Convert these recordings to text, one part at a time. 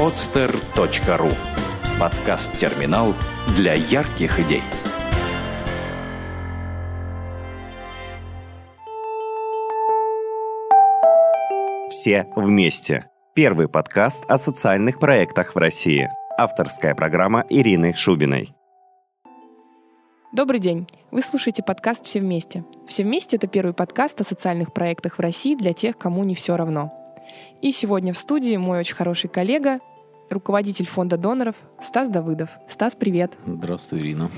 podster.ru Подкаст-терминал для ярких идей. Все вместе. Первый подкаст о социальных проектах в России. Авторская программа Ирины Шубиной. Добрый день! Вы слушаете подкаст «Все вместе». «Все вместе» — это первый подкаст о социальных проектах в России для тех, кому не все равно. И сегодня в студии мой очень хороший коллега, руководитель фонда доноров Стас Давыдов. Стас, привет! Здравствуй, Ирина.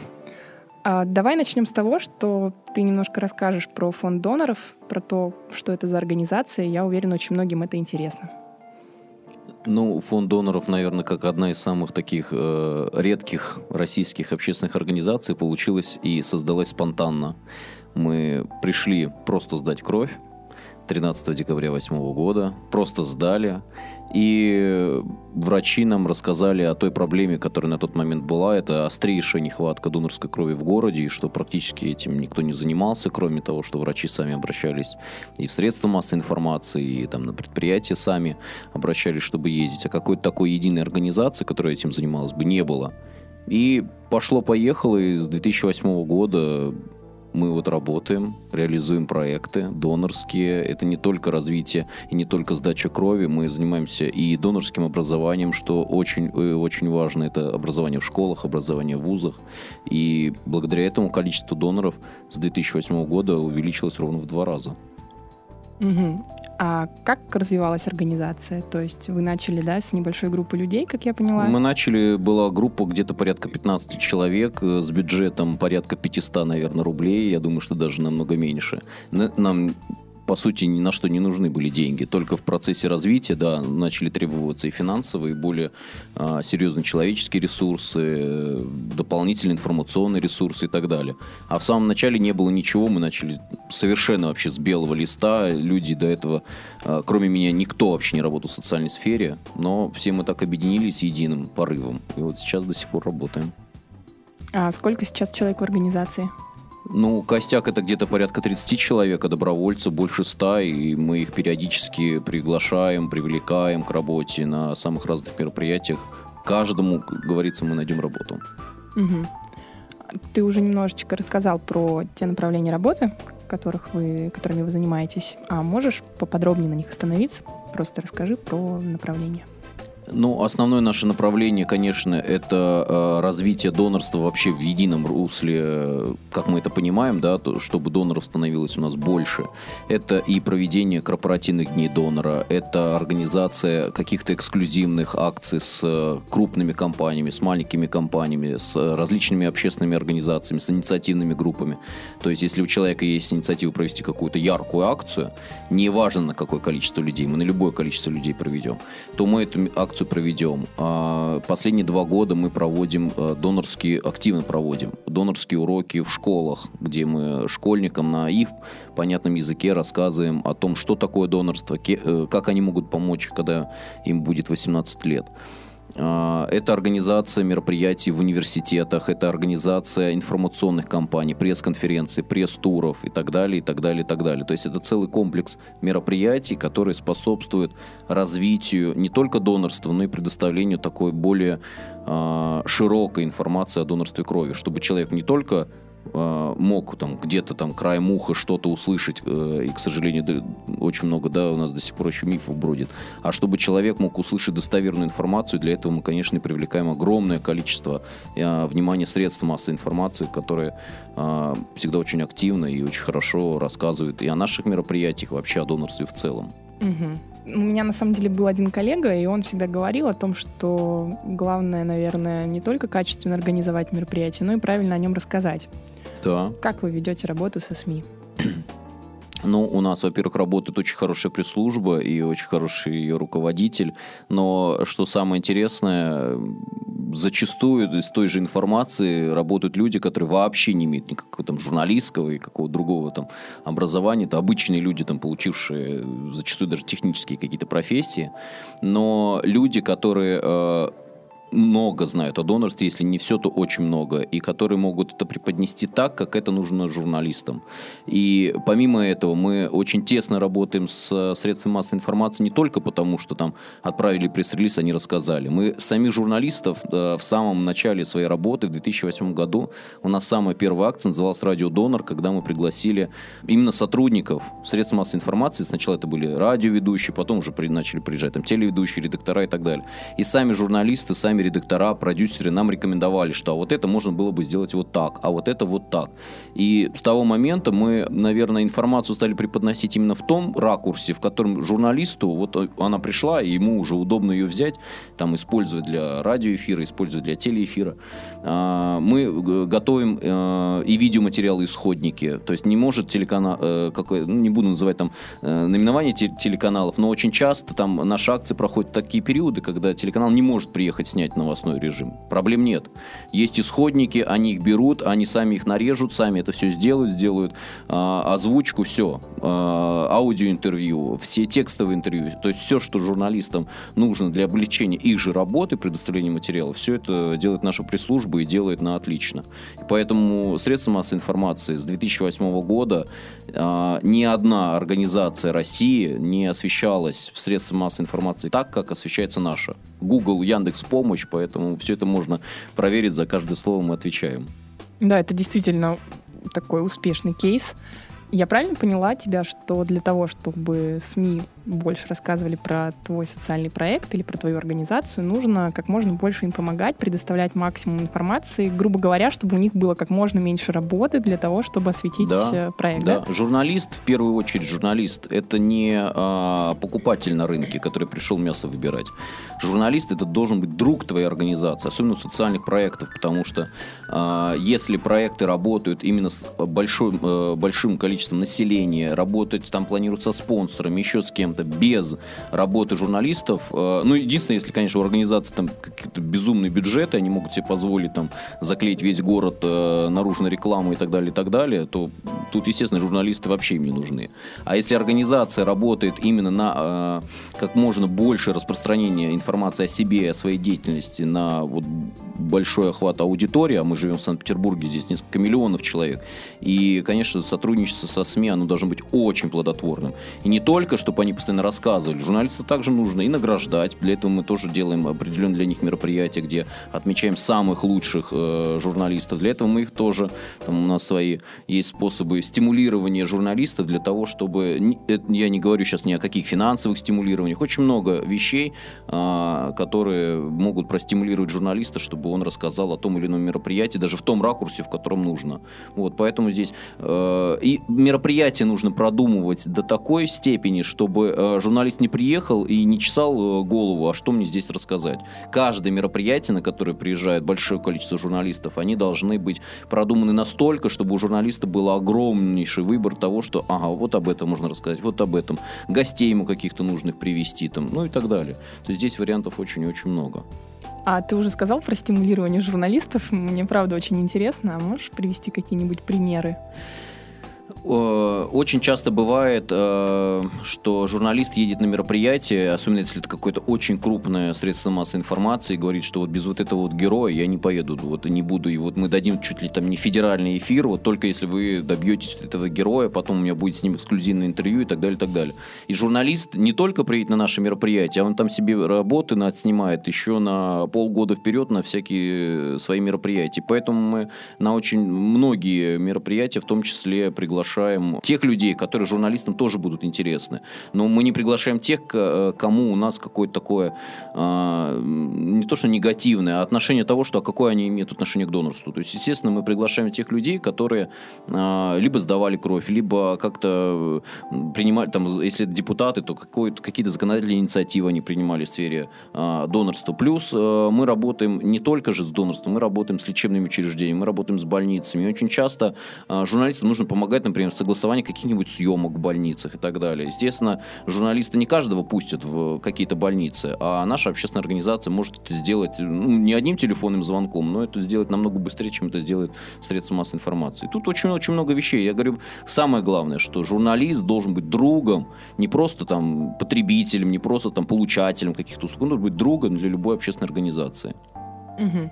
А, давай начнем с того, что ты немножко расскажешь про фонд доноров, про то, что это за организация. Я уверена, очень многим это интересно. Ну, фонд доноров, наверное, как одна из самых таких э, редких российских общественных организаций получилась и создалась спонтанно. Мы пришли просто сдать кровь, 13 декабря 2008 года, просто сдали. И врачи нам рассказали о той проблеме, которая на тот момент была. Это острейшая нехватка донорской крови в городе, и что практически этим никто не занимался, кроме того, что врачи сами обращались и в средства массовой информации, и там на предприятия сами обращались, чтобы ездить. А какой-то такой единой организации, которая этим занималась бы, не было. И пошло-поехало, и с 2008 года мы вот работаем, реализуем проекты донорские. Это не только развитие и не только сдача крови. Мы занимаемся и донорским образованием, что очень, э, очень важно. Это образование в школах, образование в вузах. И благодаря этому количество доноров с 2008 года увеличилось ровно в два раза. Угу. А как развивалась организация? То есть вы начали, да, с небольшой группы людей, как я поняла? Мы начали, была группа где-то порядка 15 человек э, с бюджетом порядка 500, наверное, рублей. Я думаю, что даже намного меньше. Нам по сути, ни на что не нужны были деньги. Только в процессе развития, да, начали требоваться и финансовые, и более а, серьезные человеческие ресурсы, дополнительные информационные ресурсы и так далее. А в самом начале не было ничего, мы начали совершенно вообще с белого листа. Люди до этого, а, кроме меня, никто вообще не работал в социальной сфере, но все мы так объединились единым порывом. И вот сейчас до сих пор работаем. А сколько сейчас человек в организации? Ну, костяк это где-то порядка 30 человек, а добровольцев больше 100, и мы их периодически приглашаем, привлекаем к работе на самых разных мероприятиях. Каждому, как говорится, мы найдем работу. Угу. Ты уже немножечко рассказал про те направления работы, которых вы, которыми вы занимаетесь. А можешь поподробнее на них остановиться? Просто расскажи про направления. Ну, основное наше направление, конечно, это э, развитие донорства вообще в едином русле, как мы это понимаем, да, то, чтобы доноров становилось у нас больше. Это и проведение корпоративных дней донора, это организация каких-то эксклюзивных акций с э, крупными компаниями, с маленькими компаниями, с различными общественными организациями, с инициативными группами. То есть, если у человека есть инициатива провести какую-то яркую акцию, неважно на какое количество людей, мы на любое количество людей проведем, то мы эту акцию акцию проведем. А, последние два года мы проводим э, донорские, активно проводим донорские уроки в школах, где мы школьникам на их понятном языке рассказываем о том, что такое донорство, э, как они могут помочь, когда им будет 18 лет. А, это организация мероприятий в университетах, это организация информационных кампаний, пресс-конференций, пресс-туров и так далее, и так далее, и так далее. То есть это целый комплекс мероприятий, которые способствуют развитию не только донорства, но и предоставлению такой более э, широкой информации о донорстве крови, чтобы человек не только а, мог там где-то там краем уха что-то услышать, э, и, к сожалению, очень много, да, у нас до сих пор еще мифов бродит. А чтобы человек мог услышать достоверную информацию, для этого мы, конечно, привлекаем огромное количество э, внимания средств массовой информации, которые э, всегда очень активно и очень хорошо рассказывают и о наших мероприятиях, вообще о донорстве в целом. У меня на самом деле был один коллега, и он всегда говорил о том, что главное, наверное, не только качественно организовать мероприятие, но и правильно о нем рассказать. Да. Как вы ведете работу со СМИ? Ну, у нас, во-первых, работает очень хорошая пресс-служба и очень хороший ее руководитель. Но что самое интересное, зачастую из той же информации работают люди, которые вообще не имеют никакого там журналистского и какого другого там образования. Это обычные люди, там, получившие зачастую даже технические какие-то профессии. Но люди, которые э, много знают о донорстве, если не все, то очень много, и которые могут это преподнести так, как это нужно журналистам. И помимо этого мы очень тесно работаем с средствами массовой информации не только потому, что там отправили пресс-релиз, они рассказали. Мы самих журналистов э, в самом начале своей работы, в 2008 году, у нас самая первая акция называлась «Радио Донор», когда мы пригласили именно сотрудников средств массовой информации. Сначала это были радиоведущие, потом уже начали приезжать там телеведущие, редактора и так далее. И сами журналисты, сами редактора, продюсеры нам рекомендовали, что а вот это можно было бы сделать вот так, а вот это вот так. И с того момента мы, наверное, информацию стали преподносить именно в том ракурсе, в котором журналисту, вот она пришла, и ему уже удобно ее взять, там, использовать для радиоэфира, использовать для телеэфира. А, мы готовим э, и видеоматериалы, исходники. То есть не может телеканал, э, какой, ну, не буду называть там э, наименование телеканалов, но очень часто там наши акции проходят такие периоды, когда телеканал не может приехать снять новостной режим. Проблем нет. Есть исходники, они их берут, они сами их нарежут, сами это все сделают, сделают а, озвучку, все, а, аудиоинтервью, все текстовые интервью, то есть все, что журналистам нужно для облегчения их же работы, предоставления материала, все это делает наша пресс-служба и делает на отлично. И поэтому средства массовой информации с 2008 года а, ни одна организация России не освещалась в средствах массовой информации так, как освещается наша. Google, Яндекс Помощь, поэтому все это можно проверить, за каждое слово мы отвечаем. Да, это действительно такой успешный кейс. Я правильно поняла тебя, что для того, чтобы СМИ больше рассказывали про твой социальный проект или про твою организацию, нужно как можно больше им помогать, предоставлять максимум информации, грубо говоря, чтобы у них было как можно меньше работы для того, чтобы осветить да, э, проект. Да. да, журналист, в первую очередь журналист, это не а, покупатель на рынке, который пришел мясо выбирать. Журналист это должен быть друг твоей организации, особенно социальных проектов, потому что а, если проекты работают именно с большой, а, большим количеством населения, работать там планируют со спонсорами, еще с кем чем-то без работы журналистов. Э, ну, единственное, если, конечно, у организации там какие-то безумные бюджеты, они могут себе позволить там заклеить весь город э, наружной рекламой и так далее, и так далее, то тут, естественно, журналисты вообще им не нужны. А если организация работает именно на э, как можно больше распространения информации о себе, о своей деятельности на вот большой охват аудитории, а мы живем в Санкт-Петербурге, здесь несколько миллионов человек, и, конечно, сотрудничество со СМИ, оно должно быть очень плодотворным. И не только, чтобы они постоянно рассказывали. Журналистов также нужно и награждать. Для этого мы тоже делаем определенные для них мероприятия, где отмечаем самых лучших э, журналистов. Для этого мы их тоже, там у нас свои есть способы стимулирования журналистов для того, чтобы, я не говорю сейчас ни о каких финансовых стимулированиях, очень много вещей, э, которые могут простимулировать журналиста, чтобы он рассказал о том или ином мероприятии, даже в том ракурсе, в котором нужно. Вот, поэтому здесь э, и мероприятие нужно продумывать до такой степени, чтобы э, журналист не приехал и не чесал э, голову, а что мне здесь рассказать. Каждое мероприятие, на которое приезжает большое количество журналистов, они должны быть продуманы настолько, чтобы у журналиста был огромнейший выбор того, что, ага, вот об этом можно рассказать, вот об этом, гостей ему каких-то нужных привести, там, ну и так далее. То есть здесь вариантов очень-очень много. А ты уже сказал про стимулирование журналистов. Мне правда очень интересно. А можешь привести какие-нибудь примеры? Очень часто бывает, э, что журналист едет на мероприятие, особенно если это какое-то очень крупное средство массовой информации, и говорит, что вот без вот этого вот героя я не поеду, вот не буду, и вот мы дадим чуть ли там не федеральный эфир, вот только если вы добьетесь этого героя, потом у меня будет с ним эксклюзивное интервью и так далее, и так далее. И журналист не только приедет на наше мероприятие, а он там себе работы снимает еще на полгода вперед на всякие свои мероприятия. Поэтому мы на очень многие мероприятия, в том числе приглашаем приглашаем тех людей, которые журналистам тоже будут интересны. Но мы не приглашаем тех, э, кому у нас какое-то такое, а, не то что негативное, а отношение того, что а какое они имеют отношение к донорству. То есть, естественно, мы приглашаем тех людей, которые а, либо сдавали кровь, либо как-то принимали, там, если это депутаты, то какие-то законодательные инициативы они принимали в сфере а, донорства. Плюс э, мы работаем не только же с донорством, мы работаем с лечебными учреждениями, мы работаем с больницами. И очень часто журналистам нужно помогать, например, например, согласование каких-нибудь съемок в больницах и так далее. Естественно, журналисты не каждого пустят в какие-то больницы, а наша общественная организация может это сделать ну, не одним телефонным звонком, но это сделать намного быстрее, чем это сделает средства массовой информации. Тут очень-очень много вещей. Я говорю, самое главное, что журналист должен быть другом, не просто там потребителем, не просто там получателем каких-то услуг, он должен быть другом для любой общественной организации. Угу.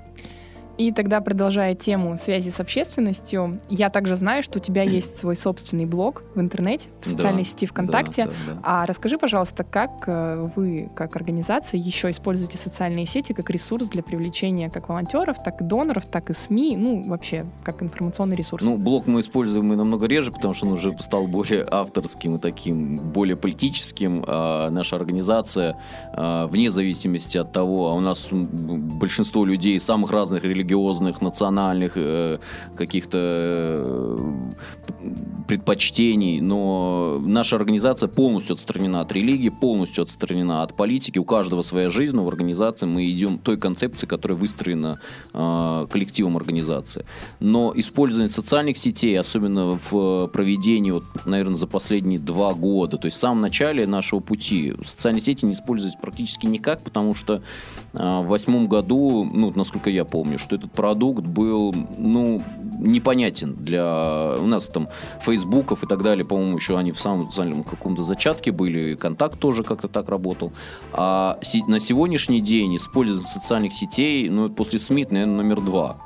И тогда, продолжая тему связи с общественностью, я также знаю, что у тебя есть свой собственный блог в интернете, в социальной да, сети ВКонтакте. Да, да, да. А расскажи, пожалуйста, как э, вы, как организация, еще используете социальные сети как ресурс для привлечения как волонтеров, так и доноров, так и СМИ, ну, вообще, как информационный ресурс? Ну, блог мы используем и намного реже, потому что он уже стал более авторским и таким, более политическим. А наша организация, а, вне зависимости от того, а у нас большинство людей самых разных религий религиозных, национальных э, каких-то э, предпочтений, но наша организация полностью отстранена от религии, полностью отстранена от политики. У каждого своя жизнь, но в организации мы идем той концепции, которая выстроена э, коллективом организации. Но использование социальных сетей, особенно в проведении, вот, наверное, за последние два года, то есть в самом начале нашего пути, социальные сети не использовались практически никак, потому что э, в восьмом году, ну, насколько я помню, что этот продукт был, ну, непонятен для... У нас там фейсбуков и так далее, по-моему, еще они в самом социальном каком-то зачатке были, контакт тоже как-то так работал. А на сегодняшний день использование социальных сетей, ну, после СМИ, наверное, номер два.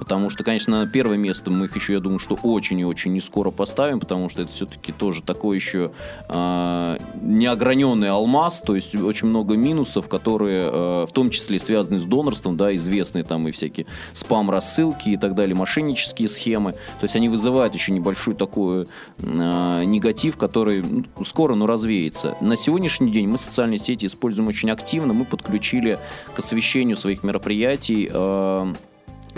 Потому что, конечно, на первое место мы их еще, я думаю, что очень и очень не скоро поставим, потому что это все-таки тоже такой еще э, неограненный алмаз, то есть очень много минусов, которые э, в том числе связаны с донорством, да, известные там и всякие спам-рассылки и так далее, мошеннические схемы. То есть они вызывают еще небольшой такой э, негатив, который ну, скоро, но развеется. На сегодняшний день мы социальные сети используем очень активно. Мы подключили к освещению своих мероприятий э,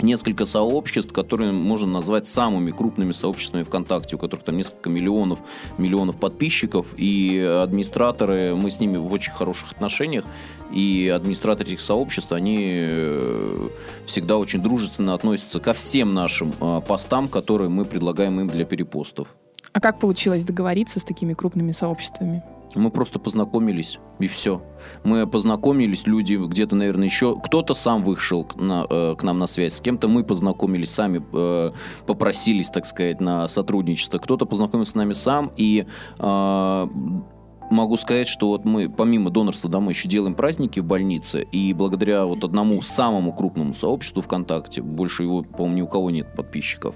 несколько сообществ, которые можно назвать самыми крупными сообществами ВКонтакте, у которых там несколько миллионов, миллионов подписчиков, и администраторы, мы с ними в очень хороших отношениях, и администраторы этих сообществ, они э, всегда очень дружественно относятся ко всем нашим э, постам, которые мы предлагаем им для перепостов. А как получилось договориться с такими крупными сообществами? Мы просто познакомились, и все. Мы познакомились, люди где-то, наверное, еще... Кто-то сам вышел к, на, э, к нам на связь, с кем-то мы познакомились сами, э, попросились, так сказать, на сотрудничество. Кто-то познакомился с нами сам, и э, могу сказать, что вот мы, помимо донорства, да, мы еще делаем праздники в больнице, и благодаря вот одному самому крупному сообществу ВКонтакте, больше его, по-моему, ни у кого нет подписчиков,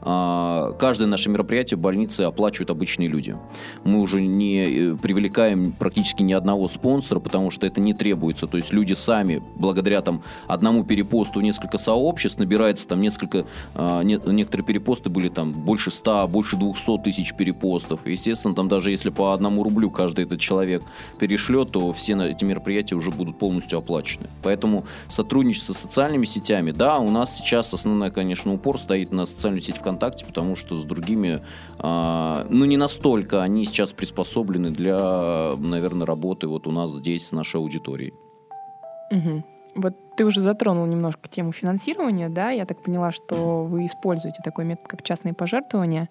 каждое наше мероприятие в больнице оплачивают обычные люди. Мы уже не э, привлекаем практически ни одного спонсора, потому что это не требуется. То есть люди сами, благодаря там одному перепосту несколько сообществ, набирается там несколько, а, некоторые перепосты были там больше 100, больше 200 тысяч перепостов. Естественно, там даже если по одному рублю каждый этот человек перешлет, то все эти мероприятия уже будут полностью оплачены. Поэтому сотрудничество с социальными сетями, да, у нас сейчас основной, конечно, упор стоит на социальную сеть ВКонтакте, потому что с другими, а, ну, не настолько они сейчас приспособлены для, наверное, работы вот у нас здесь с нашей аудиторией. Угу. Вот ты уже затронул немножко тему финансирования, да? Я так поняла, что вы используете такой метод, как частные пожертвования.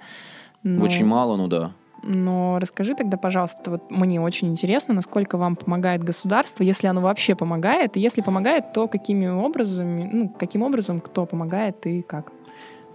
Но... Очень мало, ну да. Но расскажи тогда, пожалуйста, вот мне очень интересно, насколько вам помогает государство, если оно вообще помогает, и если помогает, то какими образами, ну, каким образом, кто помогает и как?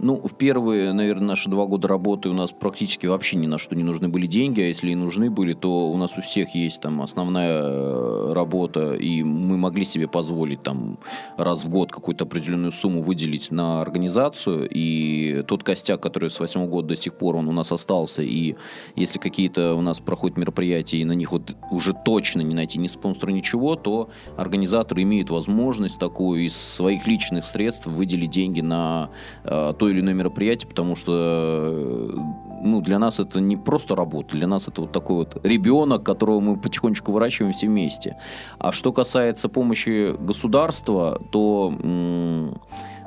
Ну, в первые, наверное, наши два года работы у нас практически вообще ни на что не нужны были деньги, а если и нужны были, то у нас у всех есть там основная э, работа, и мы могли себе позволить там раз в год какую-то определенную сумму выделить на организацию, и тот костяк, который с восьмого года до сих пор он у нас остался, и если какие-то у нас проходят мероприятия, и на них вот уже точно не найти ни спонсора, ничего, то организаторы имеют возможность такую из своих личных средств выделить деньги на э, то или иное мероприятие, потому что э, ну, для нас это не просто работа, для нас это вот такой вот ребенок, которого мы потихонечку выращиваем все вместе. А что касается помощи государства, то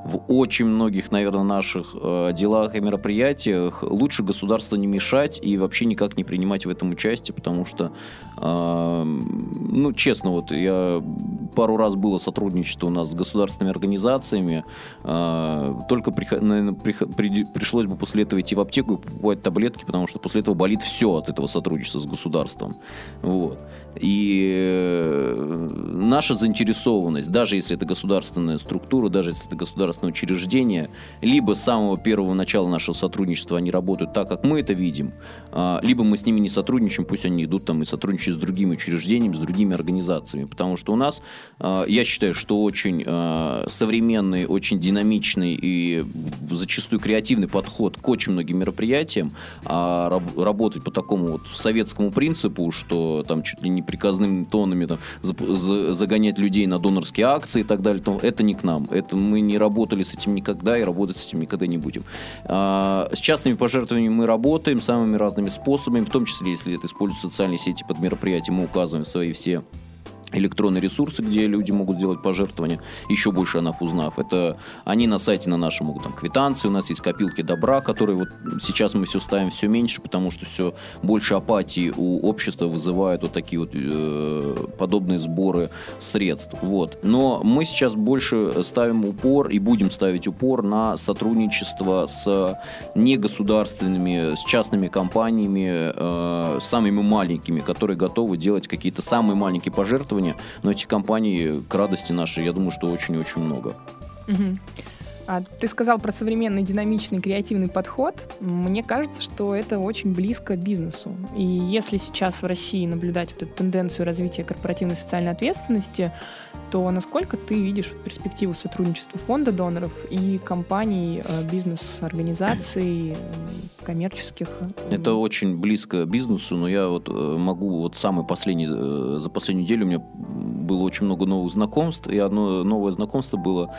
в очень многих, наверное, наших э, делах и мероприятиях лучше государству не мешать и вообще никак не принимать в этом участие, потому что, э, ну, честно, вот я пару раз было сотрудничество у нас с государственными организациями, э, только, при, наверное, при, при, пришлось бы после этого идти в аптеку и покупать таблетки, потому что после этого болит все от этого сотрудничества с государством. Вот. И э, наша заинтересованность, даже если это государственная структура, даже если это государственное учреждение, либо с самого первого начала нашего сотрудничества они работают так, как мы это видим, а, либо мы с ними не сотрудничаем, пусть они идут там и сотрудничают с другими учреждениями, с другими организациями. Потому что у нас, а, я считаю, что очень а, современный, очень динамичный и зачастую креативный подход к очень многим мероприятиям, работать по такому вот советскому принципу, что там чуть ли не приказными тонами там, загонять людей на донорские акции и так далее, то это не к нам. Это мы не работали с этим никогда и работать с этим никогда не будем. С частными пожертвованиями мы работаем самыми разными способами, в том числе, если это используют социальные сети под мероприятие, мы указываем свои все электронные ресурсы, где люди могут делать пожертвования, еще больше о нас узнав. Это они на сайте на нашем могут там квитанции, у нас есть копилки добра, которые вот сейчас мы все ставим все меньше, потому что все больше апатии у общества вызывают вот такие вот э, подобные сборы средств. Вот. Но мы сейчас больше ставим упор и будем ставить упор на сотрудничество с негосударственными, с частными компаниями, э, самыми маленькими, которые готовы делать какие-то самые маленькие пожертвования исследования, но эти компании, к радости нашей, я думаю, что очень-очень много. Угу. А ты сказал про современный динамичный креативный подход. Мне кажется, что это очень близко бизнесу. И если сейчас в России наблюдать вот эту тенденцию развития корпоративной социальной ответственности, то насколько ты видишь перспективу сотрудничества фонда доноров и компаний, э, бизнес-организаций, коммерческих? Это очень близко бизнесу, но я вот э, могу вот самый последний, э, за последнюю неделю у меня было очень много новых знакомств, и одно новое знакомство было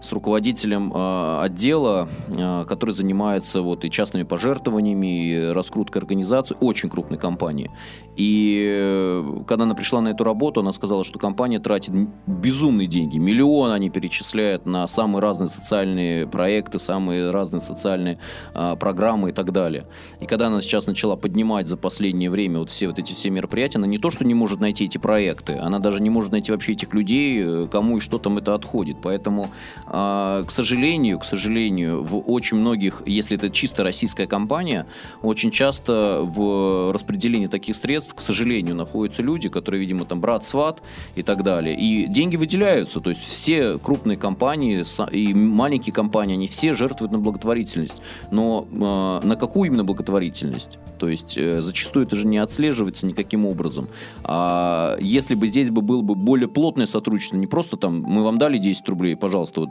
с руководителем э, отдела, э, который занимается вот и частными пожертвованиями, и раскруткой организации очень крупной компании. И э, когда она пришла на эту работу, она сказала, что компания тратит безумные деньги, миллион они перечисляют на самые разные социальные проекты, самые разные социальные э, программы и так далее. И когда она сейчас начала поднимать за последнее время вот все вот эти все мероприятия, она не то, что не может найти эти проекты, она даже не может найти вообще этих людей, э, кому и что там это отходит. Поэтому к сожалению, к сожалению, в очень многих, если это чисто российская компания, очень часто в распределении таких средств, к сожалению, находятся люди, которые, видимо, там брат, сват и так далее. И деньги выделяются, то есть все крупные компании и маленькие компании, они все жертвуют на благотворительность. Но э, на какую именно благотворительность? То есть э, зачастую это же не отслеживается никаким образом. А если бы здесь бы было бы более плотное сотрудничество, не просто там мы вам дали 10 рублей, пожалуйста, вот,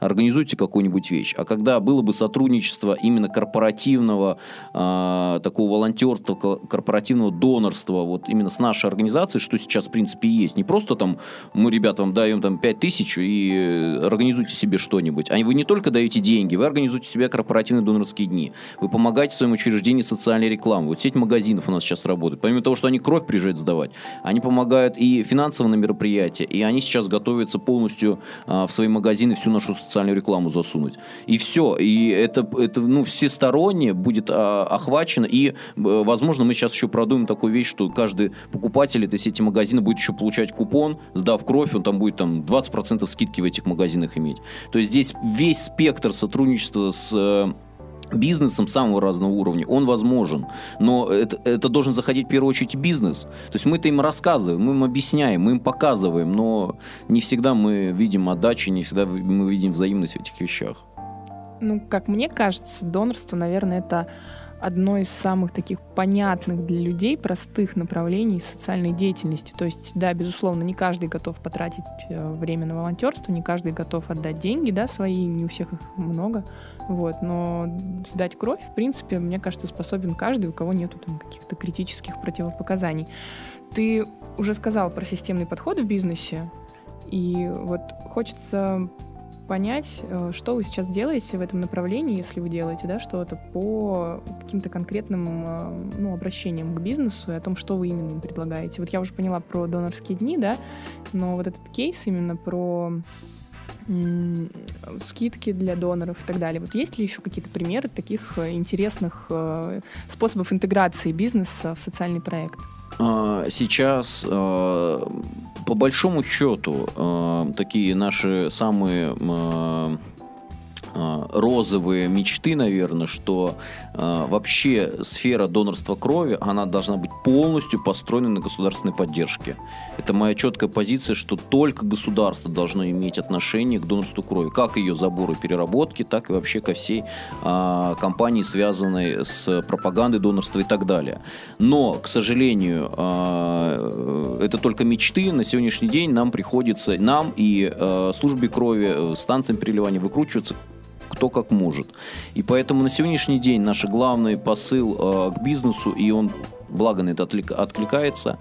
организуйте какую-нибудь вещь. А когда было бы сотрудничество именно корпоративного, э, такого волонтерства, корпоративного донорства, вот именно с нашей организацией, что сейчас, в принципе, есть. Не просто там мы, ребят, вам даем там 5 тысяч и э, организуйте себе что-нибудь. А вы не только даете деньги, вы организуете себе корпоративные донорские дни. Вы помогаете своему учреждению социальной рекламы. Вот сеть магазинов у нас сейчас работает. Помимо того, что они кровь приезжают сдавать, они помогают и финансово на мероприятия, и они сейчас готовятся полностью а, в свои магазины всю нашу социальную рекламу засунуть. И все. И это, это ну, всесторонне будет а, охвачено. И, э, возможно, мы сейчас еще продумаем такую вещь, что каждый покупатель этой сети магазина будет еще получать купон, сдав кровь, он там будет там 20% скидки в этих магазинах иметь. То есть здесь весь спектр сотрудничества с э, бизнесом самого разного уровня, он возможен. Но это, это должен заходить в первую очередь бизнес. То есть мы-то им рассказываем, мы им объясняем, мы им показываем, но не всегда мы видим отдачу, не всегда мы видим взаимность в этих вещах. Ну, как мне кажется, донорство, наверное, это одно из самых таких понятных для людей, простых направлений социальной деятельности. То есть, да, безусловно, не каждый готов потратить э, время на волонтерство, не каждый готов отдать деньги, да, свои, не у всех их много. Вот, но сдать кровь, в принципе, мне кажется, способен каждый, у кого нету каких-то критических противопоказаний. Ты уже сказал про системный подход в бизнесе, и вот хочется понять, э, что вы сейчас делаете в этом направлении, если вы делаете да, что-то по каким-то конкретным э, ну, обращениям к бизнесу и о том, что вы именно им предлагаете. Вот я уже поняла про донорские дни, да, но вот этот кейс именно про скидки для доноров и так далее. Вот есть ли еще какие-то примеры таких э, интересных способов интеграции бизнеса в социальный проект? А, сейчас по большому счету, э, такие наши самые э, Э, розовые мечты, наверное, что э, вообще сфера донорства крови, она должна быть полностью построена на государственной поддержке. Это моя четкая позиция, что только государство должно иметь отношение к донорству крови, как ее забору и переработки, так и вообще ко всей э, кампании, связанной с пропагандой донорства и так далее. Но, к сожалению, э, это только мечты. На сегодняшний день нам приходится, нам и э, службе крови, э, станциям переливания выкручиваться кто как может. И поэтому на сегодняшний день наш главный посыл э, к бизнесу, и он, благо на это откликается,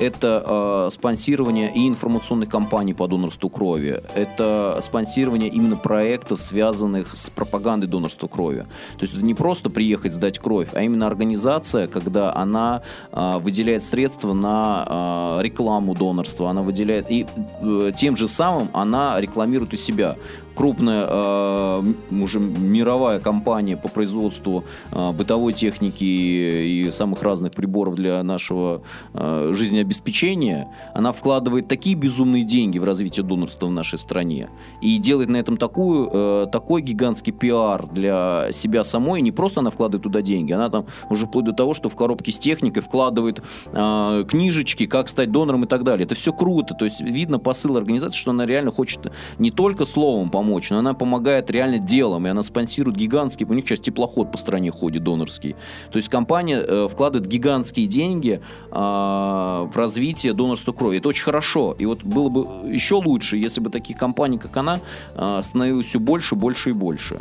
это э, спонсирование и информационных кампаний по донорству крови, это спонсирование именно проектов, связанных с пропагандой донорства крови. То есть это не просто приехать сдать кровь, а именно организация, когда она э, выделяет средства на э, рекламу донорства, она выделяет и э, тем же самым она рекламирует у себя крупная э, уже мировая компания по производству э, бытовой техники и самых разных приборов для нашего э, жизнеобеспечения, она вкладывает такие безумные деньги в развитие донорства в нашей стране и делает на этом такую, такой гигантский пиар для себя самой. Не просто она вкладывает туда деньги, она там уже вплоть до того, что в коробке с техникой вкладывает книжечки, как стать донором и так далее. Это все круто. То есть видно посыл организации, что она реально хочет не только словом помочь, помочь, но она помогает реально делом, и она спонсирует гигантский, у них сейчас теплоход по стране ходит донорский. То есть компания э, вкладывает гигантские деньги э, в развитие донорства крови. Это очень хорошо. И вот было бы еще лучше, если бы таких компаний, как она, э, становилось все больше, больше и больше.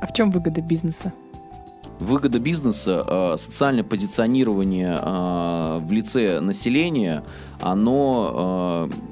А в чем выгода бизнеса? Выгода бизнеса, э, социальное позиционирование э, в лице населения, оно э,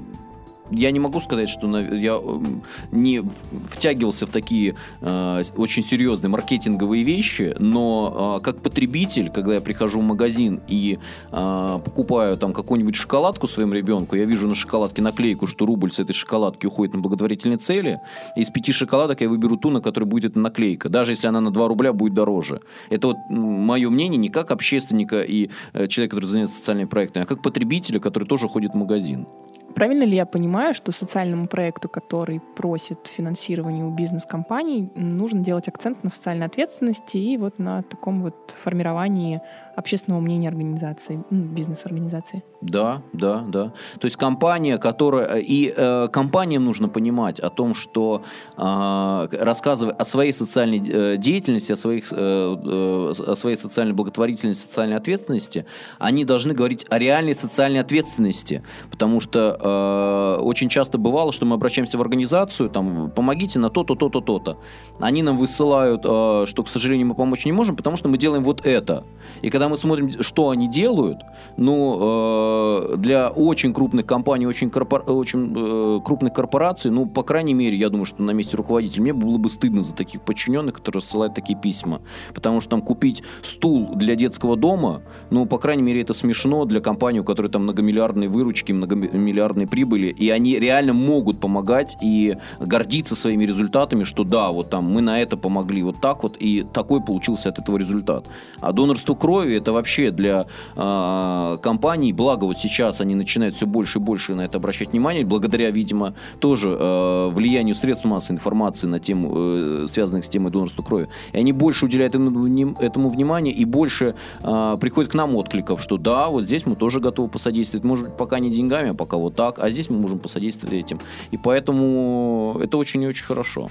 я не могу сказать, что я эм, не втягивался в такие э, очень серьезные маркетинговые вещи, но э, как потребитель, когда я прихожу в магазин и э, покупаю там какую-нибудь шоколадку своему ребенку, я вижу на шоколадке наклейку, что рубль с этой шоколадки уходит на благотворительные цели. Из пяти шоколадок я выберу ту, на которой будет эта наклейка, даже если она на 2 рубля будет дороже. Это вот мое мнение не как общественника и человека, который занимается социальными проектами, а как потребителя, который тоже ходит в магазин. Правильно ли я понимаю, что социальному проекту, который просит финансирования у бизнес-компаний, нужно делать акцент на социальной ответственности и вот на таком вот формировании общественного мнения организации, бизнес-организации? Да, да, да. То есть компания, которая... И э, компаниям нужно понимать о том, что э, рассказывая о своей социальной э, деятельности, о, своих, э, э, о своей социальной благотворительности, социальной ответственности, они должны говорить о реальной социальной ответственности. Потому что э, очень часто бывало, что мы обращаемся в организацию, там, помогите на то-то, то-то, то-то. Они нам высылают, э, что, к сожалению, мы помочь не можем, потому что мы делаем вот это. И когда мы смотрим, что они делают, ну, э, для очень крупных компаний, очень, корпор... очень э, крупных корпораций, ну, по крайней мере, я думаю, что на месте руководителя мне было бы стыдно за таких подчиненных, которые рассылают такие письма. Потому что там купить стул для детского дома, ну, по крайней мере, это смешно для компании, у которой там многомиллиардные выручки, многомиллиардные прибыли, и они реально могут помогать и гордиться своими результатами, что да, вот там мы на это помогли вот так вот, и такой получился от этого результат. А донорство крови это вообще для э, компаний, благо вот сейчас они начинают все больше и больше на это обращать внимание, благодаря, видимо, тоже э, влиянию средств массовой информации на тему, э, связанных с темой донорства крови. И они больше уделяют этому, этому внимания и больше э, приходят к нам откликов, что да, вот здесь мы тоже готовы посодействовать, может быть, пока не деньгами, а пока вот так, а здесь мы можем посодействовать этим. И поэтому это очень и очень хорошо.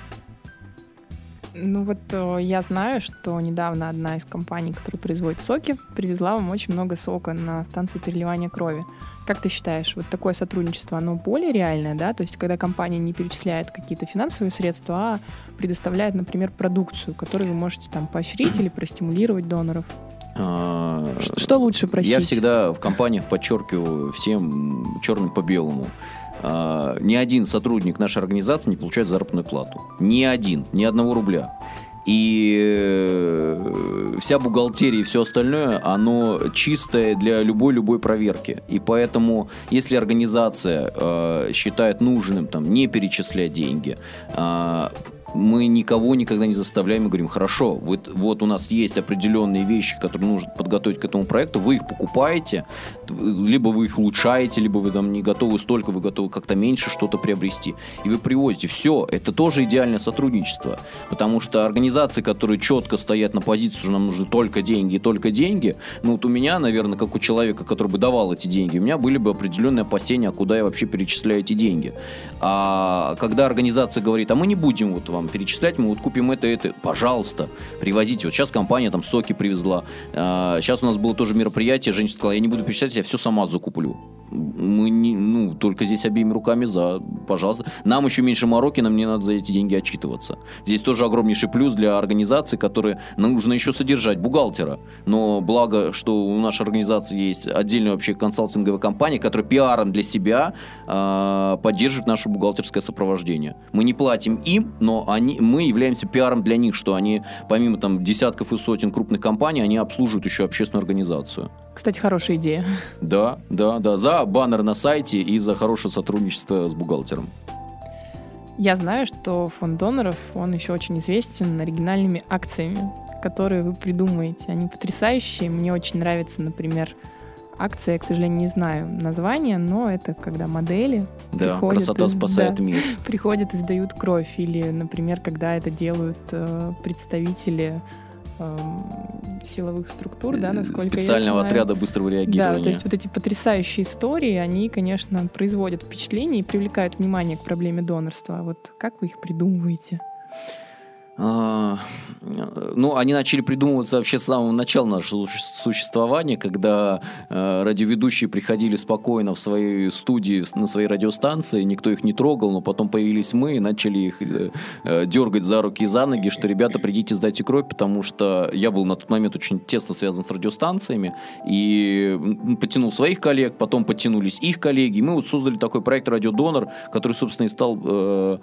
Ну вот э, я знаю, что недавно одна из компаний, которая производит соки, привезла вам очень много сока на станцию переливания крови. Как ты считаешь, вот такое сотрудничество, оно более реальное, да? То есть когда компания не перечисляет какие-то финансовые средства, а предоставляет, например, продукцию, которую вы можете там поощрить или простимулировать доноров? А, что лучше просить? Я всегда в компаниях подчеркиваю всем черным по белому. А, ни один сотрудник нашей организации не получает заработную плату. Ни один, ни одного рубля. И э, вся бухгалтерия и все остальное, оно чистое для любой-любой проверки. И поэтому, если организация э, считает нужным там, не перечислять деньги, э, мы никого никогда не заставляем и говорим, хорошо, вот, вот у нас есть определенные вещи, которые нужно подготовить к этому проекту, вы их покупаете, либо вы их улучшаете, либо вы там не готовы столько, вы готовы как-то меньше что-то приобрести. И вы привозите. Все, это тоже идеальное сотрудничество. Потому что организации, которые четко стоят на позиции, что нам нужны только деньги только деньги, ну вот у меня, наверное, как у человека, который бы давал эти деньги, у меня были бы определенные опасения, а куда я вообще перечисляю эти деньги. А когда организация говорит, а мы не будем вот вам перечислять, мы вот купим это, это, пожалуйста, привозите. Вот сейчас компания там соки привезла. А, сейчас у нас было тоже мероприятие, женщина сказала, я не буду перечислять, я все сама закуплю мы не, ну, только здесь обеими руками за, пожалуйста. Нам еще меньше мороки, нам не надо за эти деньги отчитываться. Здесь тоже огромнейший плюс для организации, которые нужно еще содержать бухгалтера. Но благо, что у нашей организации есть отдельная вообще консалтинговая компания, которая пиаром для себя э, поддерживает наше бухгалтерское сопровождение. Мы не платим им, но они, мы являемся пиаром для них, что они, помимо там десятков и сотен крупных компаний, они обслуживают еще общественную организацию. Кстати, хорошая идея. Да, да, да. За баннер на сайте и за хорошее сотрудничество с бухгалтером. Я знаю, что фонд доноров, он еще очень известен оригинальными акциями, которые вы придумаете. Они потрясающие. Мне очень нравится, например, акция, я, к сожалению, не знаю название, но это когда модели да, приходят, красота и, спасает да, мир. приходят и сдают кровь. Или, например, когда это делают э, представители силовых структур, да, насколько Специального я знаю. отряда быстрого реагирования. Да, то есть вот эти потрясающие истории, они, конечно, производят впечатление и привлекают внимание к проблеме донорства. Вот как вы их придумываете? А, ну, они начали придумываться вообще с самого начала нашего существования, когда э, радиоведущие приходили спокойно в свои студии, на свои радиостанции, никто их не трогал, но потом появились мы и начали их э, э, дергать за руки и за ноги, что, ребята, придите, сдайте кровь, потому что я был на тот момент очень тесно связан с радиостанциями, и потянул своих коллег, потом подтянулись их коллеги, и мы вот создали такой проект «Радиодонор», который, собственно, и стал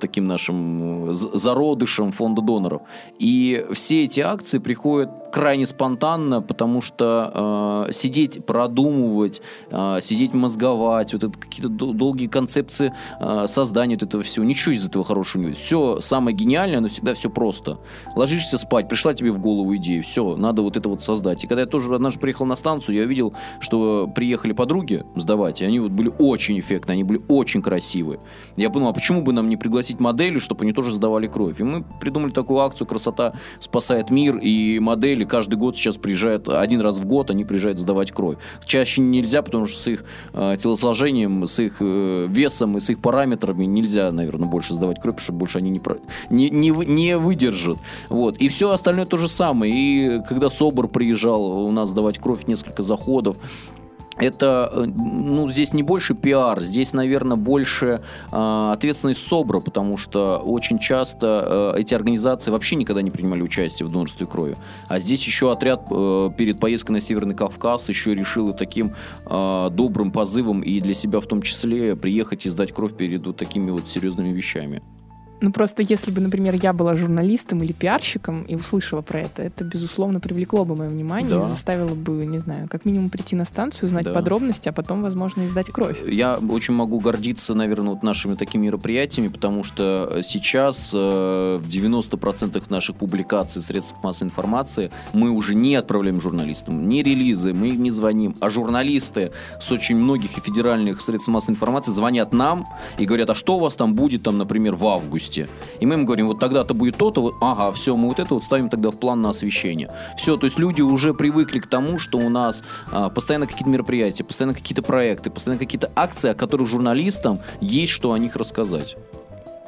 таким нашим зародом зародышем фонда доноров. И все эти акции приходят крайне спонтанно, потому что э, сидеть, продумывать, э, сидеть мозговать, вот это какие-то долгие концепции э, создания вот этого всего, ничего из этого хорошего нет. Все самое гениальное, но всегда все просто. Ложишься спать, пришла тебе в голову идея, все, надо вот это вот создать. И когда я тоже однажды приехал на станцию, я увидел, что приехали подруги сдавать, и они вот были очень эффектные, они были очень красивые. Я подумал, а почему бы нам не пригласить модели, чтобы они тоже сдавали кровь? И мы придумали такую акцию «Красота спасает мир», и модели каждый год сейчас приезжают, один раз в год они приезжают сдавать кровь. Чаще нельзя, потому что с их э, телосложением, с их э, весом и с их параметрами нельзя, наверное, больше сдавать кровь, потому что больше они не, не, не, не выдержат. Вот. И все остальное то же самое. И когда СОБР приезжал у нас сдавать кровь, несколько заходов, это, э, ну, здесь не больше пиар, здесь, наверное, больше э, ответственность СОБРа, потому что очень часто э, эти организации вообще никогда не принимали участие в донорстве крови. А здесь еще отряд э, перед поездкой на Северный Кавказ еще решил и таким э, добрым позывом и для себя в том числе приехать и сдать кровь перед вот такими вот серьезными вещами. Ну, просто если бы, например, я была журналистом или пиарщиком и услышала про это, это, безусловно, привлекло бы мое внимание да. и заставило бы, не знаю, как минимум прийти на станцию, узнать да. подробности, а потом, возможно, издать кровь. Я очень могу гордиться, наверное, вот нашими такими мероприятиями, потому что сейчас э, в 90% наших публикаций в средствах массовой информации мы уже не отправляем журналистам, не релизы, мы не звоним, а журналисты с очень многих и федеральных средств массовой информации звонят нам и говорят, а что у вас там будет, там, например, в августе? Августе. И мы им говорим, вот тогда-то будет то-то, вот, ага, все, мы вот это вот ставим тогда в план на освещение. Все, то есть люди уже привыкли к тому, что у нас а, постоянно какие-то мероприятия, постоянно какие-то проекты, постоянно какие-то акции, о которых журналистам есть что о них рассказать.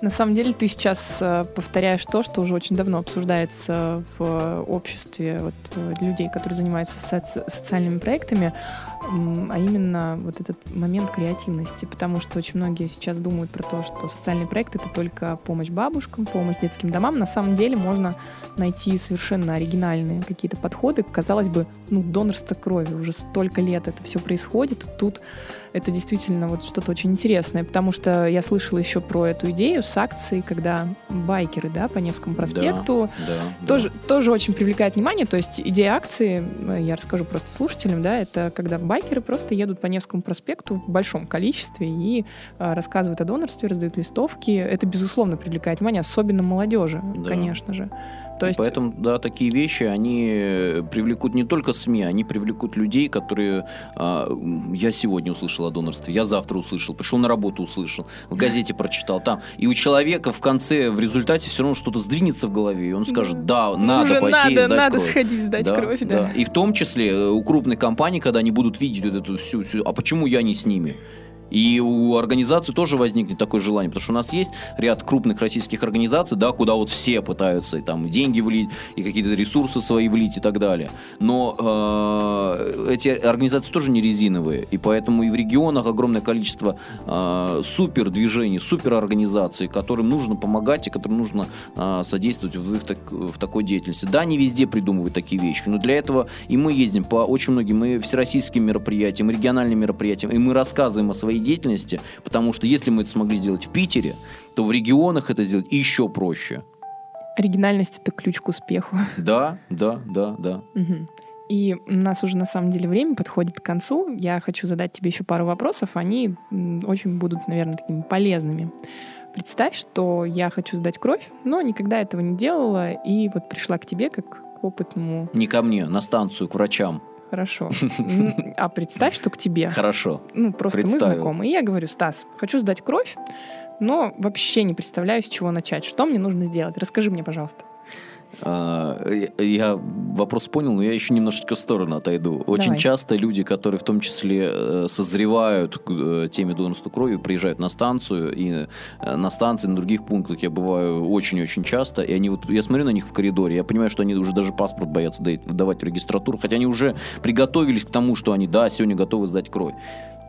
На самом деле ты сейчас э, повторяешь то, что уже очень давно обсуждается в обществе вот, э, людей, которые занимаются соци- социальными проектами, а именно вот этот момент креативности, потому что очень многие сейчас думают про то, что социальный проект это только помощь бабушкам, помощь детским домам. На самом деле можно найти совершенно оригинальные какие-то подходы. Казалось бы, ну, донорство крови, уже столько лет это все происходит, тут это действительно вот что-то очень интересное, потому что я слышала еще про эту идею с акцией, когда байкеры, да, по Невскому проспекту. Да, да, тоже, тоже очень привлекает внимание. То есть идея акции, э, я расскажу просто слушателям, да, это когда байкеры просто едут по Невскому проспекту в большом количестве и э, рассказывают о донорстве, раздают листовки. Это, безусловно, привлекает внимание, особенно молодежи, Да. конечно же. То И есть Поэтому, да, такие вещи, они э, привлекут не только СМИ, они привлекут людей, которые... а, я сегодня услышал о донорстве, я завтра услышал, пришел на работу услышал, в газете прочитал там. И у человека в конце, в результате все равно что-то сдвинется в голове, и он скажет, да, надо уже пойти и надо, сдать надо кровь». сходить сдать Да, кровь, да. И в том числе э, у крупных компаний, когда они будут видеть вот эту всю, всю... А почему я не с ними? И у организации тоже возникнет такое желание, потому что у нас есть ряд крупных российских организаций, да, куда вот все пытаются и там деньги влить, и какие-то ресурсы свои влить и так далее. Но э, эти организации тоже не резиновые, и поэтому и в регионах огромное количество э, супер движений, супер организаций, которым нужно помогать и которым нужно э, содействовать в, их так- в такой деятельности. Да, не везде придумывают такие вещи, но для этого и мы ездим по очень многим и всероссийским мероприятиям, и региональным мероприятиям, и мы рассказываем о своей деятельности, потому что если мы это смогли сделать в Питере, то в регионах это сделать еще проще. Оригинальность — это ключ к успеху. Да, да, да, да. Мгм. И у нас уже на самом деле время подходит к концу. Я хочу задать тебе еще пару вопросов. Они очень будут, наверное, такими полезными. Представь, что я хочу сдать кровь, но никогда этого не делала, и вот пришла к тебе как к опытному. Не ко мне, на станцию, к врачам. Хорошо. А представь, что к тебе. Хорошо. Ну, просто мы Представил. знакомы. И я говорю, Стас, хочу сдать кровь, но вообще не представляю, с чего начать. Что мне нужно сделать? Расскажи мне, пожалуйста. А, Я вопрос понял, но я еще немножечко в сторону отойду. Очень Давай. часто люди, которые в том числе э, созревают к э, теме донорства крови, приезжают на станцию, и э, на станции, на других пунктах я бываю очень-очень часто, и они вот, я смотрю на них в коридоре, я понимаю, что они уже даже паспорт боятся выдавать в регистратуру, хотя они уже приготовились к тому, что они, да, сегодня готовы сдать кровь.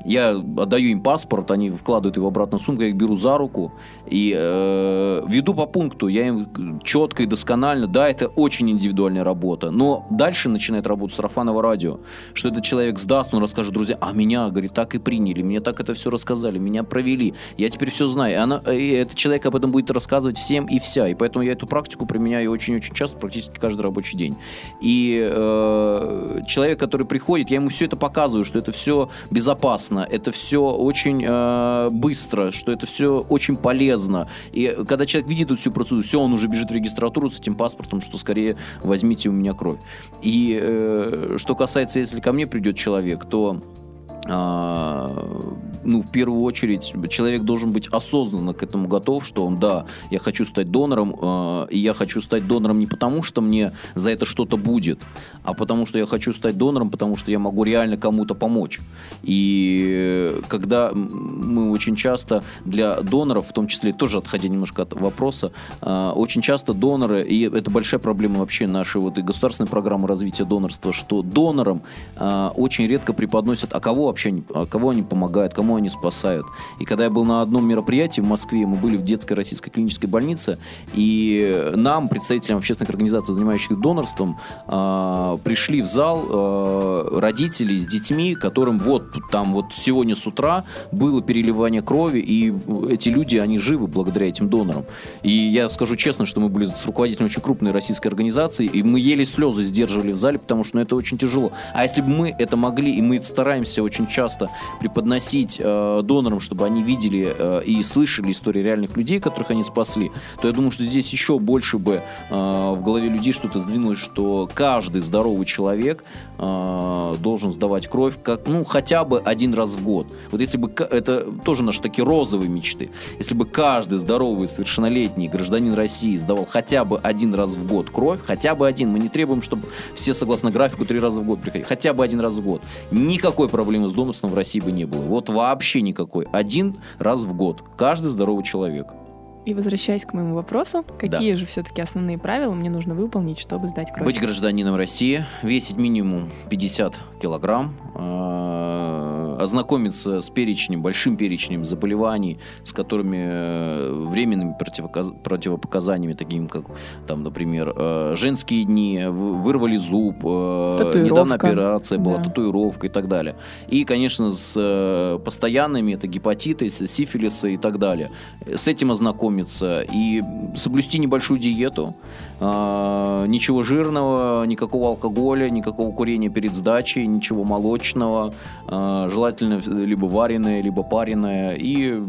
Я отдаю им паспорт, они вкладывают его обратно в сумку, я их беру за руку и э, веду по пункту. Я им четко и досконально, да, это очень индивидуальная работа, но дальше начинает работать сарафановое радио, что этот человек сдаст, он расскажет, друзья, а меня, говорит, так и приняли, мне так это все рассказали, меня провели, я теперь все знаю. И, она, и этот человек об этом будет рассказывать всем и вся, и поэтому я эту практику применяю очень-очень часто, практически каждый рабочий день. И э, человек, который приходит, я ему все это показываю, что это все безопасно, это все очень э, быстро, что это все очень полезно. И когда человек видит эту всю процедуру, все, он уже бежит в регистратуру с этим паспортом, что скорее возьмите у меня кровь. И э, что касается, если ко мне придет человек, то а, ну, в первую очередь, человек должен быть осознанно к этому готов, что он, да, я хочу стать донором, а, и я хочу стать донором не потому, что мне за это что-то будет, а потому что я хочу стать донором, потому что я могу реально кому-то помочь. И э, когда мы очень часто для доноров, в том числе тоже отходя немножко от вопроса, а, очень часто доноры, и это большая проблема вообще нашей вот и государственной программы развития донорства, что донорам а, очень редко преподносят, а кого вообще а кого они помогают, кому они спасают. И когда я был на одном мероприятии в Москве, мы были в детской российской клинической больнице, и нам, представителям общественных организаций, занимающихся донорством, а, пришли в зал а, родители с детьми, которым вот там вот сегодня с утра было переливание крови, и эти люди, они живы благодаря этим донорам. И я скажу честно, что мы были с руководителем очень крупной российской организации, и мы еле слезы сдерживали в зале, потому что ну, это очень тяжело. А если бы мы это могли, и мы стараемся очень часто преподносить э, донорам, чтобы они видели э, и слышали истории реальных людей, которых они спасли, то я думаю, что здесь еще больше бы э, в голове людей что-то сдвинулось, что каждый здоровый человек э, должен сдавать кровь, как, ну, хотя бы один раз в год. Вот если бы, это тоже наши такие розовые мечты, если бы каждый здоровый, совершеннолетний гражданин России сдавал хотя бы один раз в год кровь, хотя бы один, мы не требуем, чтобы все согласно графику три раза в год приходили, хотя бы один раз в год, никакой проблемы с донорством в России бы не было. Вот вообще никакой. Один раз в год. Каждый здоровый человек. И возвращаясь к моему вопросу, какие же все-таки основные правила мне нужно выполнить, чтобы сдать кровь? Быть гражданином России, весить минимум 50 килограмм, э, ознакомиться с перечнем, большим перечнем заболеваний, с которыми э, временными противопоказаниями, такими как, там, например, э, женские дни, вы- вырвали зуб, Татуировка. недавно операция была, Да. татуировка и так далее. И, конечно, с постоянными, это гепатиты, сифилисы и так далее. С этим ознакомиться и соблюсти небольшую диету, а, ничего жирного, никакого алкоголя, никакого курения перед сдачей, ничего молочного, а, желательно либо вареное, либо пареное, и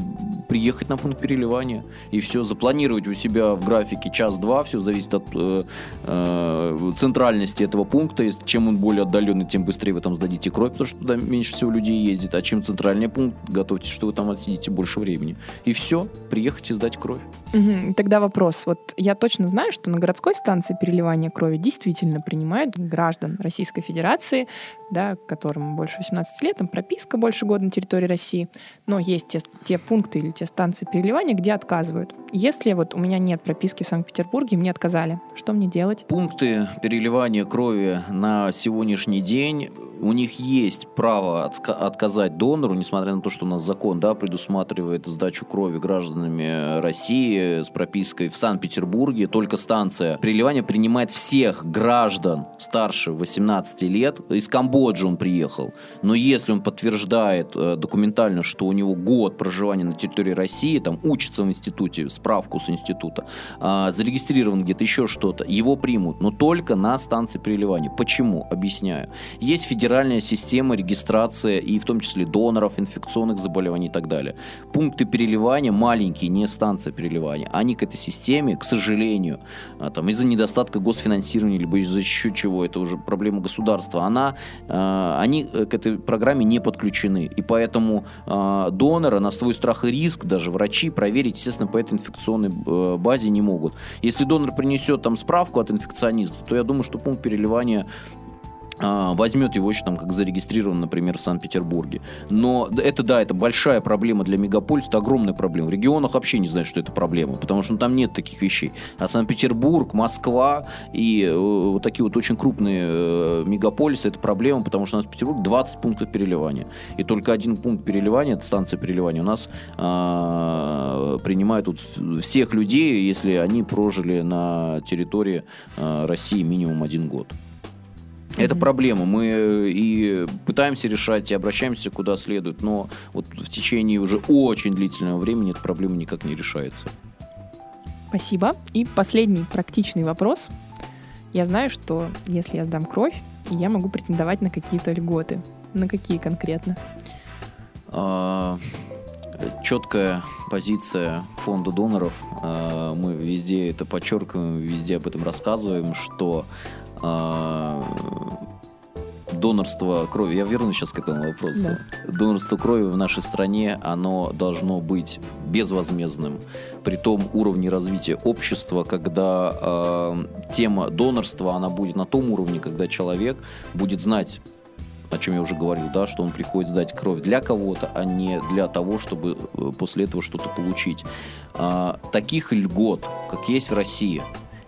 приехать на пункт переливания, и все, запланировать у себя в графике час-два, все зависит от э, э, центральности этого пункта, Если- чем он более отдаленный, тем быстрее вы там сдадите кровь, потому что туда меньше всего людей ездит, а чем центральный пункт, готовьтесь, что вы там отсидите больше времени. И все, приехать и сдать кровь. Мгм. Тогда вопрос. Вот я точно знаю, что на городской станции переливания крови действительно принимают граждан Российской Федерации, да, которым больше 18 лет, там прописка больше года на территории России. Но есть те, те пункты или те станции переливания, где отказывают. Если вот у меня нет прописки в Санкт-Петербурге, мне отказали, что мне делать? Пункты переливания крови на сегодняшний день у них есть право отка- отказать донору, несмотря на то, что у нас закон да, предусматривает сдачу крови гражданами России с пропиской в Санкт-Петербурге. Только станция переливания принимает всех граждан старше 18 лет. Из Камбоджи он приехал. Но если он подтверждает э, документально, что у него год проживания на территории России, там учится в институте, справку с института, а, зарегистрирован где-то еще что-то, его примут, но только на станции переливания. Почему? Объясняю. Есть федеральная система регистрации и в том числе доноров, инфекционных заболеваний и так далее. Пункты переливания маленькие, не станция переливания. Они к этой системе, к сожалению, а, там, из-за недостатка госфинансирования, либо из-за еще чего, это уже проблема государства, она, а, они э, к этой программе не подключены. И поэтому а, донора на свой страх и риск, даже врачи, проверить, естественно, по этой инфекционной э, базе не могут. Если донор принесет там справку от инфекциониста, то я думаю, что пункт переливания возьмет его еще там как зарегистрирован, например, в Санкт-Петербурге. Но это, да, это большая проблема для мегаполиса, это огромная проблема. В регионах вообще не знают, что это проблема, потому что ну, там нет таких вещей. А Санкт-Петербург, Москва и э, вот такие вот очень крупные э, мегаполисы, это проблема, потому что у нас в Петербурге 20 пунктов переливания. И только один пункт переливания, это станция переливания, у нас а, принимают тут всех людей, если они прожили на территории а, России минимум один год. Это проблема. Мы и пытаемся решать, и обращаемся куда следует, но вот в течение уже очень длительного времени эта проблема никак не решается. Спасибо. И последний практичный вопрос. Я знаю, что если я сдам кровь, я могу претендовать на какие-то льготы. На какие конкретно? А, Четкая позиция фонда доноров. А, Мы везде это подчеркиваем, везде об этом рассказываем, что донорство крови, я вернусь сейчас к этому вопросу. Донорство крови в нашей стране, оно должно быть безвозмездным. При том уровне развития общества, когда э, тема донорства, она будет на том уровне, когда человек будет знать, о чем я уже говорил, да, что он приходит сдать кровь для кого-то, а не для того, чтобы э, после этого что-то получить. А, таких льгот, как есть в России,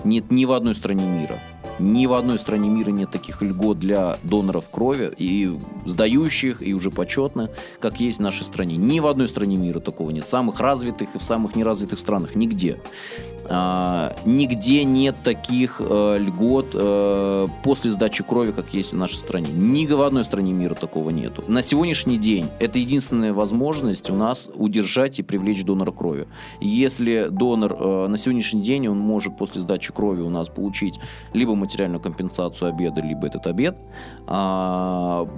нет ни в одной стране мира. Ни в одной стране мира нет таких льгот для доноров крови, и сдающих, и уже почетных, как есть в нашей стране. Ни в одной стране мира такого нет. В самых развитых и в самых неразвитых странах. Нигде. А, нигде нет таких э, льгот э, после сдачи крови, как есть в нашей стране. Ни в одной стране мира такого нету. На сегодняшний день это единственная возможность у нас удержать и привлечь донора крови. Если донор э, на сегодняшний день, он может после сдачи крови у нас получить либо материальную компенсацию обеда, либо этот обед. А,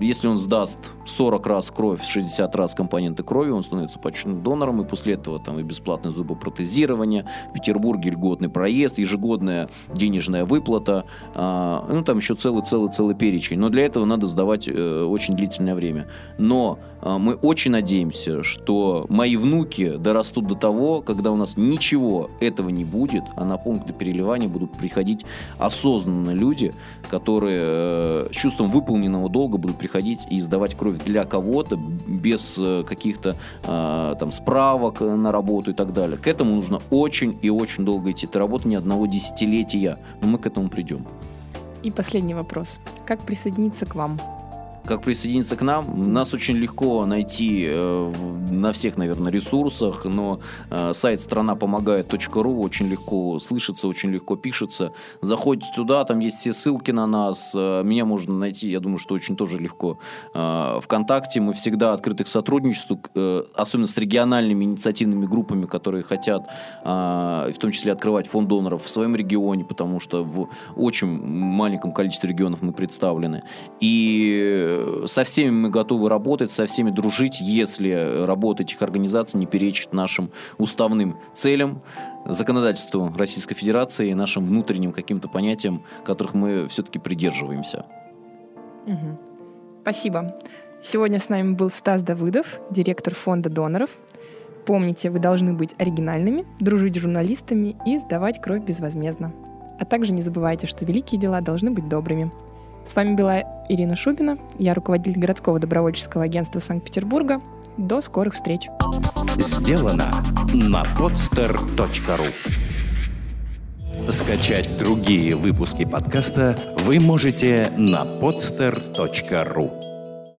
если он сдаст 40 раз кровь, 60 раз компоненты крови, он становится почетным донором, и после этого там и бесплатное зубопротезирование, в Петербурге льготный проезд, ежегодная денежная выплата, а, ну там еще целый-целый-целый перечень. Но для этого надо сдавать э, очень длительное время. Но а, мы очень надеемся, что мои внуки дорастут до того, когда у нас ничего этого не будет, а на пункты переливания будут приходить осознанные люди, которые э, чувством выполненного долга будут приходить и сдавать кровь для кого-то без э, каких-то э, там справок э, на работу и так далее. К этому нужно очень и очень долго идти. Это работа не одного десятилетия, но мы к этому придем. И последний вопрос. Как присоединиться к вам? Как присоединиться к нам. Нас очень легко найти э, на всех, наверное, ресурсах, но э, сайт страна помогает.ру очень легко слышится, очень легко пишется. Заходите туда, там есть все ссылки на нас. Э, меня можно найти, я думаю, что очень тоже легко. Э, ВКонтакте мы всегда открыты к сотрудничеству, э, особенно с региональными инициативными группами, которые хотят, э, в том числе, открывать фонд доноров в своем регионе, потому что в очень маленьком количестве регионов мы представлены. И со всеми мы готовы работать, со всеми дружить, если работа этих организаций не перечит нашим уставным целям, законодательству Российской Федерации и нашим внутренним каким-то понятиям, которых мы все-таки придерживаемся. Угу. Спасибо. Сегодня с нами был Стас Давыдов, директор фонда доноров. Помните, вы должны быть оригинальными, дружить с журналистами и сдавать кровь безвозмездно. А также не забывайте, что великие дела должны быть добрыми. С вами была Ирина Шубина, я руководитель городского добровольческого агентства Санкт-Петербурга. До скорых встреч. Сделано на podster.ru Скачать другие выпуски подкаста вы можете на podster.ru